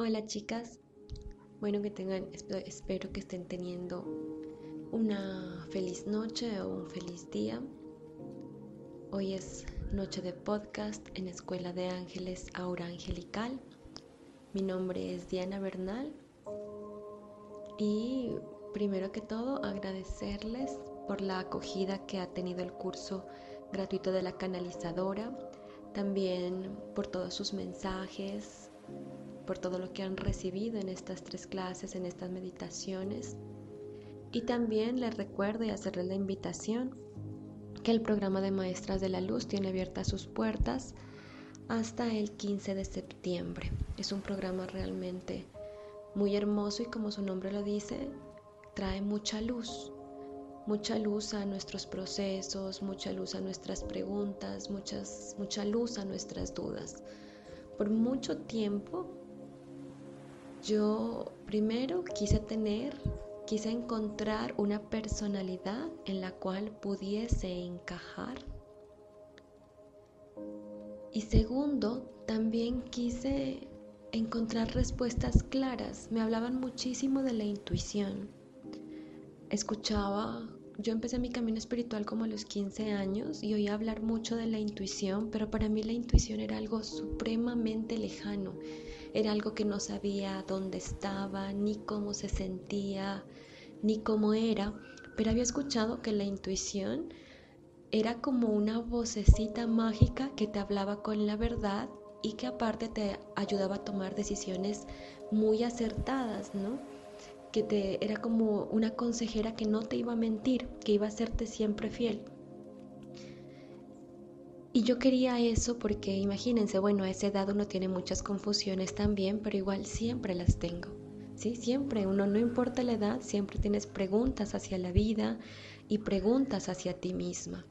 Hola chicas, bueno que tengan, espero que estén teniendo una feliz noche o un feliz día. Hoy es noche de podcast en Escuela de Ángeles Aura Angelical. Mi nombre es Diana Bernal y primero que todo agradecerles por la acogida que ha tenido el curso gratuito de la canalizadora, también por todos sus mensajes, por todo lo que han recibido en estas tres clases, en estas meditaciones. Y también les recuerdo y hacerles la invitación que el programa de Maestras de la Luz tiene abiertas sus puertas hasta el 15 de septiembre. Es un programa realmente muy hermoso y como su nombre lo dice, trae mucha luz, mucha luz a nuestros procesos, mucha luz a nuestras preguntas, muchas, mucha luz a nuestras dudas. Por mucho tiempo yo primero quise tener, quise encontrar una personalidad en la cual pudiese encajar. Y segundo, también quise encontrar respuestas claras. Me hablaban muchísimo de la intuición. Escuchaba, yo empecé mi camino espiritual como a los 15 años y oía hablar mucho de la intuición, pero para mí la intuición era algo supremamente lejano era algo que no sabía dónde estaba, ni cómo se sentía, ni cómo era, pero había escuchado que la intuición era como una vocecita mágica que te hablaba con la verdad y que aparte te ayudaba a tomar decisiones muy acertadas, ¿no? Que te era como una consejera que no te iba a mentir, que iba a serte siempre fiel. Y yo quería eso porque imagínense, bueno, a esa edad uno tiene muchas confusiones también, pero igual siempre las tengo. ¿sí? Siempre, uno no importa la edad, siempre tienes preguntas hacia la vida y preguntas hacia ti misma.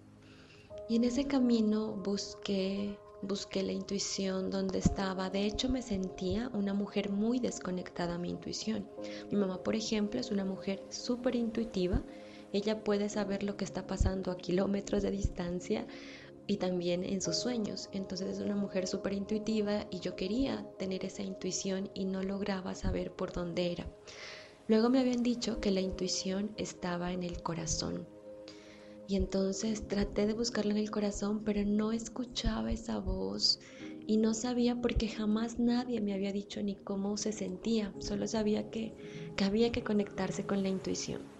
Y en ese camino busqué, busqué la intuición donde estaba. De hecho, me sentía una mujer muy desconectada a mi intuición. Mi mamá, por ejemplo, es una mujer súper intuitiva. Ella puede saber lo que está pasando a kilómetros de distancia y también en sus sueños. Entonces es una mujer súper intuitiva y yo quería tener esa intuición y no lograba saber por dónde era. Luego me habían dicho que la intuición estaba en el corazón. Y entonces traté de buscarla en el corazón, pero no escuchaba esa voz y no sabía porque jamás nadie me había dicho ni cómo se sentía. Solo sabía que, que había que conectarse con la intuición.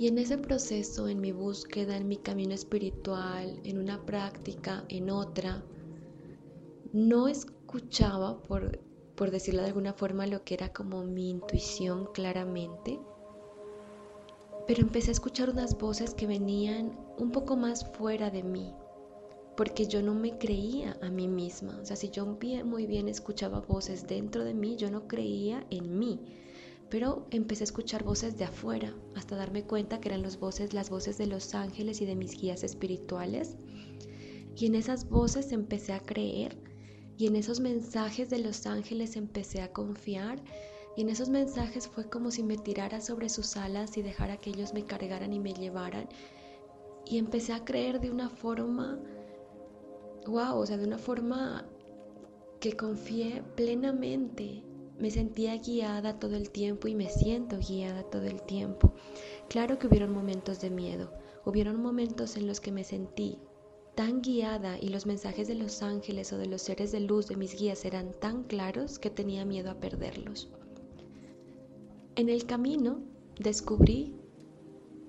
Y en ese proceso, en mi búsqueda, en mi camino espiritual, en una práctica, en otra, no escuchaba, por, por decirlo de alguna forma, lo que era como mi intuición claramente, pero empecé a escuchar unas voces que venían un poco más fuera de mí, porque yo no me creía a mí misma. O sea, si yo muy bien escuchaba voces dentro de mí, yo no creía en mí pero empecé a escuchar voces de afuera hasta darme cuenta que eran las voces, las voces de los ángeles y de mis guías espirituales. Y en esas voces empecé a creer y en esos mensajes de los ángeles empecé a confiar y en esos mensajes fue como si me tirara sobre sus alas y dejara que ellos me cargaran y me llevaran. Y empecé a creer de una forma, wow, o sea, de una forma que confié plenamente me sentía guiada todo el tiempo y me siento guiada todo el tiempo. Claro que hubieron momentos de miedo, hubieron momentos en los que me sentí tan guiada y los mensajes de los ángeles o de los seres de luz de mis guías eran tan claros que tenía miedo a perderlos. En el camino descubrí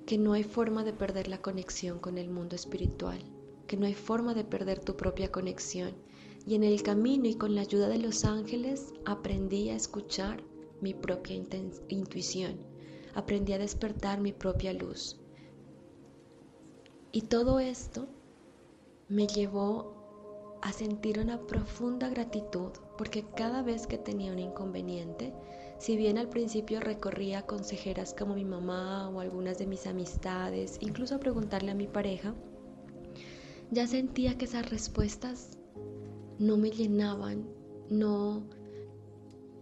que no hay forma de perder la conexión con el mundo espiritual, que no hay forma de perder tu propia conexión y en el camino y con la ayuda de los ángeles aprendí a escuchar mi propia intuición, aprendí a despertar mi propia luz. Y todo esto me llevó a sentir una profunda gratitud porque cada vez que tenía un inconveniente, si bien al principio recorría consejeras como mi mamá o algunas de mis amistades, incluso a preguntarle a mi pareja, ya sentía que esas respuestas no me llenaban, no...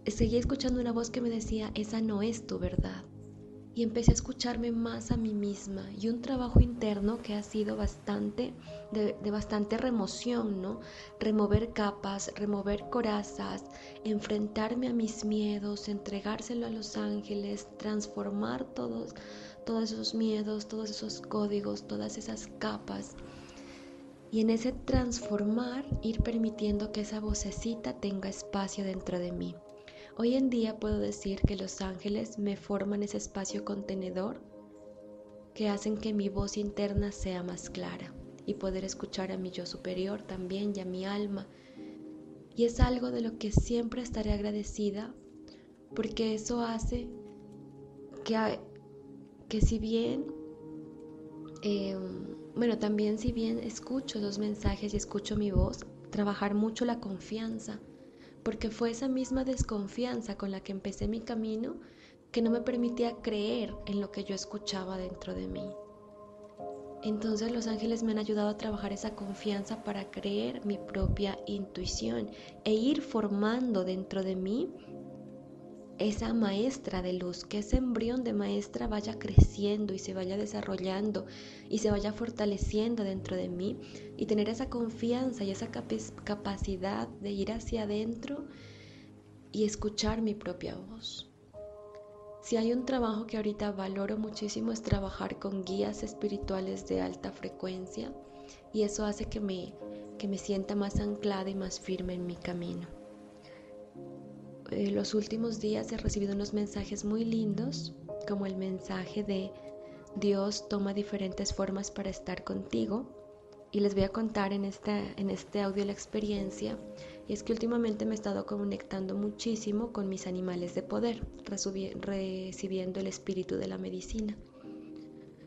Seguía escuchando una voz que me decía, esa no es tu verdad, y empecé a escucharme más a mí misma y un trabajo interno que ha sido bastante de, bastante remoción, ¿no? Remover capas, remover corazas, enfrentarme a mis miedos, entregárselo a los ángeles, transformar todos todos esos miedos, todos esos códigos, todas esas capas. Y en ese transformar ir permitiendo que esa vocecita tenga espacio dentro de mí. Hoy en día puedo decir que los ángeles me forman ese espacio contenedor que hacen que mi voz interna sea más clara y poder escuchar a mi yo superior también y a mi alma. Y es algo de lo que siempre estaré agradecida porque eso hace que, que si bien, em, bueno, también si bien escucho los mensajes y escucho mi voz, trabajar mucho la confianza porque fue esa misma desconfianza con la que empecé mi camino que no me permitía creer en lo que yo escuchaba dentro de mí. Entonces los ángeles me han ayudado a trabajar esa confianza para creer mi propia intuición e ir formando dentro de mí esa maestra de luz, que ese embrión de maestra vaya creciendo y se vaya desarrollando y se vaya fortaleciendo dentro de mí y tener esa confianza y esa capacidad de ir hacia adentro y escuchar mi propia voz. Si hay un trabajo que ahorita valoro muchísimo es trabajar con guías espirituales de alta frecuencia y eso hace que me, que me sienta más anclada y más firme en mi camino. Eh, los últimos días he recibido unos mensajes muy lindos, como el mensaje de Dios toma diferentes formas para estar contigo. Y les voy a contar en, en este audio la experiencia. Y es que últimamente me he estado conectando muchísimo con mis animales de poder, recibiendo el espíritu de la medicina.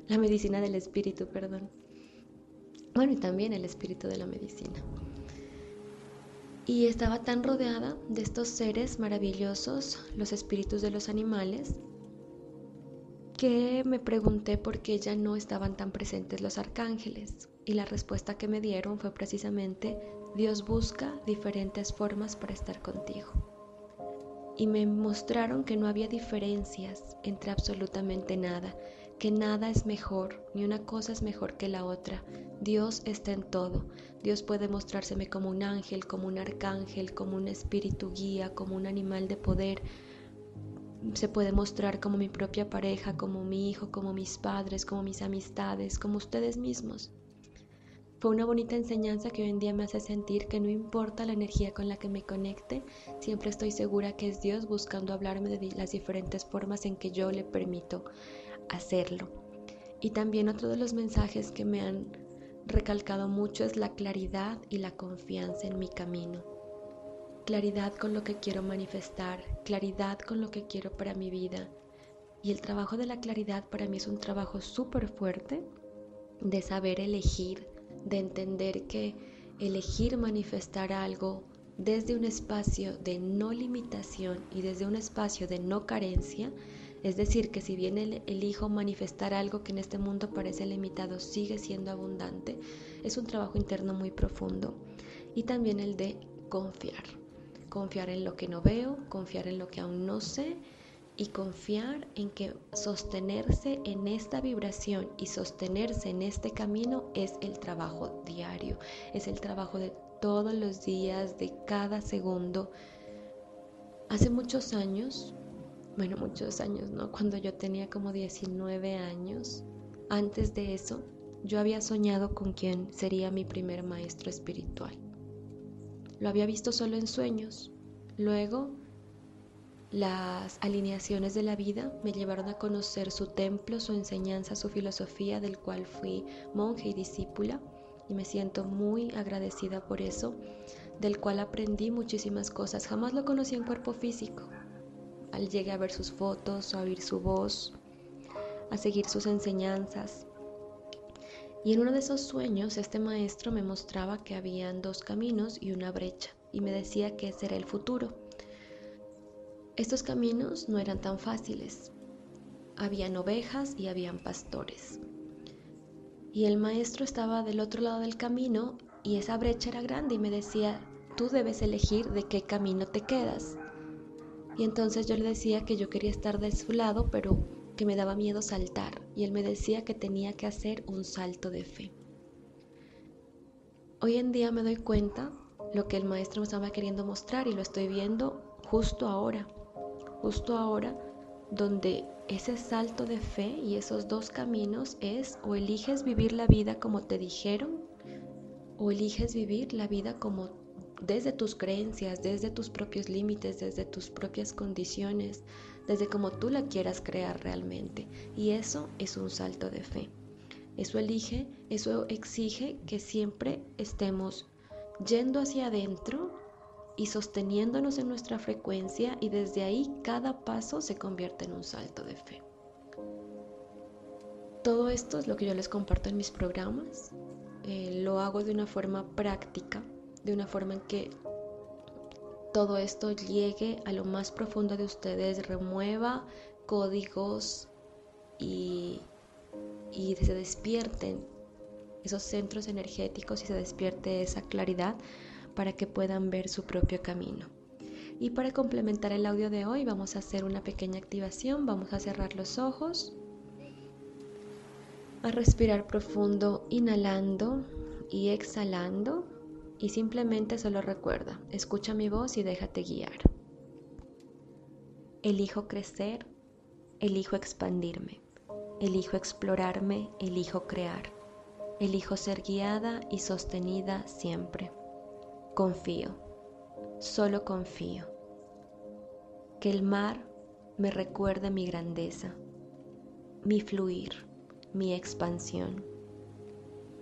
La medicina del espíritu, perdón. Bueno, y también el espíritu de la medicina. Y estaba tan rodeada de estos seres maravillosos, los espíritus de los animales, que me pregunté por qué ya no estaban tan presentes los arcángeles. Y la respuesta que me dieron fue precisamente, Dios busca diferentes formas para estar contigo. Y me mostraron que no había diferencias entre absolutamente nada, que nada es mejor, ni una cosa es mejor que la otra. Dios está en todo. Dios puede mostrárseme como un ángel, como un arcángel, como un espíritu guía, como un animal de poder. Se puede mostrar como mi propia pareja, como mi hijo, como mis padres, como mis amistades, como ustedes mismos. Fue una bonita enseñanza que hoy en día me hace sentir que no importa la energía con la que me conecte, siempre estoy segura que es Dios buscando hablarme de las diferentes formas en que yo le permito hacerlo. Y también otro de los mensajes que me han recalcado mucho es la claridad y la confianza en mi camino. Claridad con lo que quiero manifestar, claridad con lo que quiero para mi vida. Y el trabajo de la claridad para mí es un trabajo súper fuerte de saber elegir, de entender que elegir manifestar algo desde un espacio de no limitación y desde un espacio de no carencia es decir, que si bien elijo manifestar algo que en este mundo parece limitado, sigue siendo abundante, es un trabajo interno muy profundo. Y también el de confiar. Confiar en lo que no veo, confiar en lo que aún no sé y confiar en que sostenerse en esta vibración y sostenerse en este camino es el trabajo diario, es el trabajo de todos los días, de cada segundo. Hace muchos años bueno, muchos años, ¿no? Cuando yo tenía como 19 años, antes de eso, yo había soñado con quien sería mi primer maestro espiritual. Lo había visto solo en sueños. Luego, las alineaciones de la vida me llevaron a conocer su templo, su enseñanza, su filosofía, del cual fui monje y discípula, y me siento muy agradecida por eso, del cual aprendí muchísimas cosas. Jamás lo conocí en cuerpo físico, al llegue a ver sus fotos, a oír su voz, a seguir sus enseñanzas. Y en uno de esos sueños este maestro me mostraba que habían dos caminos y una brecha y me decía que ese era el futuro. Estos caminos no eran tan fáciles. Habían ovejas y habían pastores. Y el maestro estaba del otro lado del camino y esa brecha era grande y me decía, tú debes elegir de qué camino te quedas. Y entonces yo le decía que yo quería estar de su lado, pero que me daba miedo saltar y él me decía que tenía que hacer un salto de fe. Hoy en día me doy cuenta lo que el maestro me estaba queriendo mostrar y lo estoy viendo justo ahora, justo ahora donde ese salto de fe y esos dos caminos es o eliges vivir la vida como te dijeron o eliges vivir la vida como desde tus creencias, desde tus propios límites, desde tus propias condiciones, desde como tú la quieras crear realmente. Y eso es un salto de fe. Eso elige, eso exige que siempre estemos yendo hacia adentro y sosteniéndonos en nuestra frecuencia y desde ahí cada paso se convierte en un salto de fe. Todo esto es lo que yo les comparto en mis programas. Eh, lo hago de una forma práctica, de una forma en que todo esto llegue a lo más profundo de ustedes, remueva códigos y, y se despierten esos centros energéticos y se despierte esa claridad para que puedan ver su propio camino. Y para complementar el audio de hoy vamos a hacer una pequeña activación, vamos a cerrar los ojos, a respirar profundo, inhalando y exhalando y simplemente solo recuerda, escucha mi voz y déjate guiar. Elijo crecer, elijo expandirme, elijo explorarme, elijo crear, elijo ser guiada y sostenida siempre. Confío, solo confío. Que el mar me recuerde mi grandeza, mi fluir, mi expansión.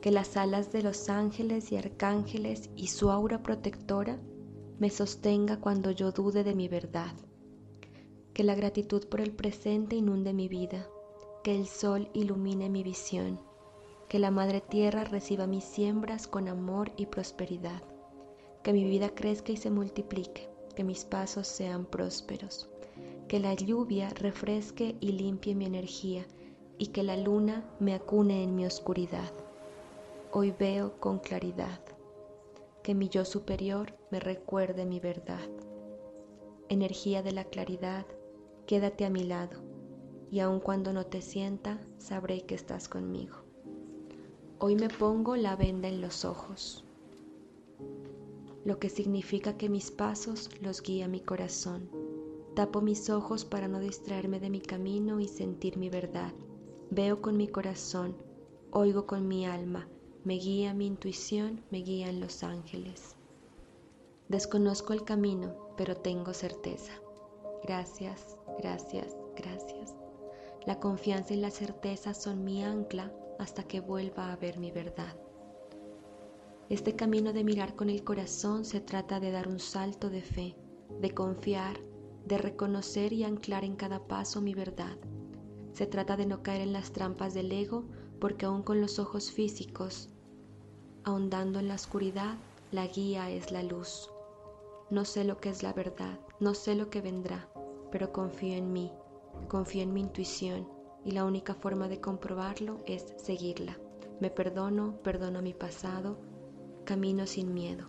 Que las alas de los ángeles y arcángeles y su aura protectora me sostenga cuando yo dude de mi verdad. Que la gratitud por el presente inunde mi vida, que el sol ilumine mi visión, que la Madre Tierra reciba mis siembras con amor y prosperidad que mi vida crezca y se multiplique, que mis pasos sean prósperos, que la lluvia refresque y limpie mi energía y que la luna me acune en mi oscuridad. Hoy veo con claridad, que mi yo superior me recuerde mi verdad. Energía de la claridad, quédate a mi lado, y aun cuando no te sienta, sabré que estás conmigo. Hoy me pongo la venda en los ojos lo que significa que mis pasos los guía mi corazón. Tapo mis ojos para no distraerme de mi camino y sentir mi verdad. Veo con mi corazón, oigo con mi alma, me guía mi intuición, me guían los ángeles. Desconozco el camino, pero tengo certeza. Gracias, gracias, gracias. La confianza y la certeza son mi ancla hasta que vuelva a ver mi verdad. Este camino de mirar con el corazón se trata de dar un salto de fe, de confiar, de reconocer y anclar en cada paso mi verdad. Se trata de no caer en las trampas del ego porque aún con los ojos físicos, ahondando en la oscuridad, la guía es la luz. No sé lo que es la verdad, no sé lo que vendrá, pero confío en mí, confío en mi intuición y la única forma de comprobarlo es seguirla. Me perdono, perdono mi pasado, camino sin miedo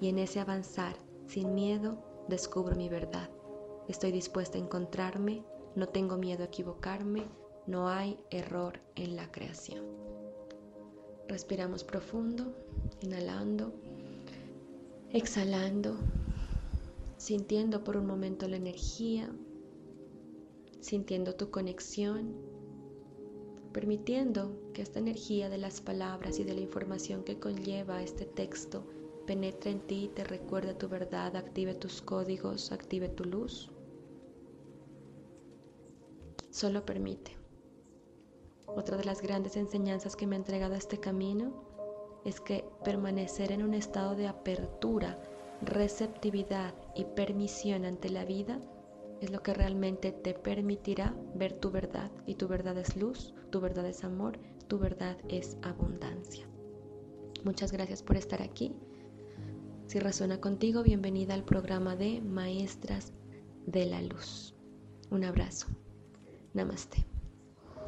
y en ese avanzar sin miedo descubro mi verdad. Estoy dispuesta a encontrarme, no tengo miedo a equivocarme, no hay error en la creación. Respiramos profundo, inhalando, exhalando, sintiendo por un momento la energía, sintiendo tu conexión permitiendo que esta energía de las palabras y de la información que conlleva este texto penetre en ti, te recuerde tu verdad, active tus códigos, active tu luz. Solo permite. Otra de las grandes enseñanzas que me ha entregado este camino es que permanecer en un estado de apertura, receptividad y permisión ante la vida es lo que realmente te permitirá ver tu verdad. Y tu verdad es luz, tu verdad es amor, tu verdad es abundancia. Muchas gracias por estar aquí. Si resuena contigo, bienvenida al programa de Maestras de la Luz. Un abrazo. Namaste.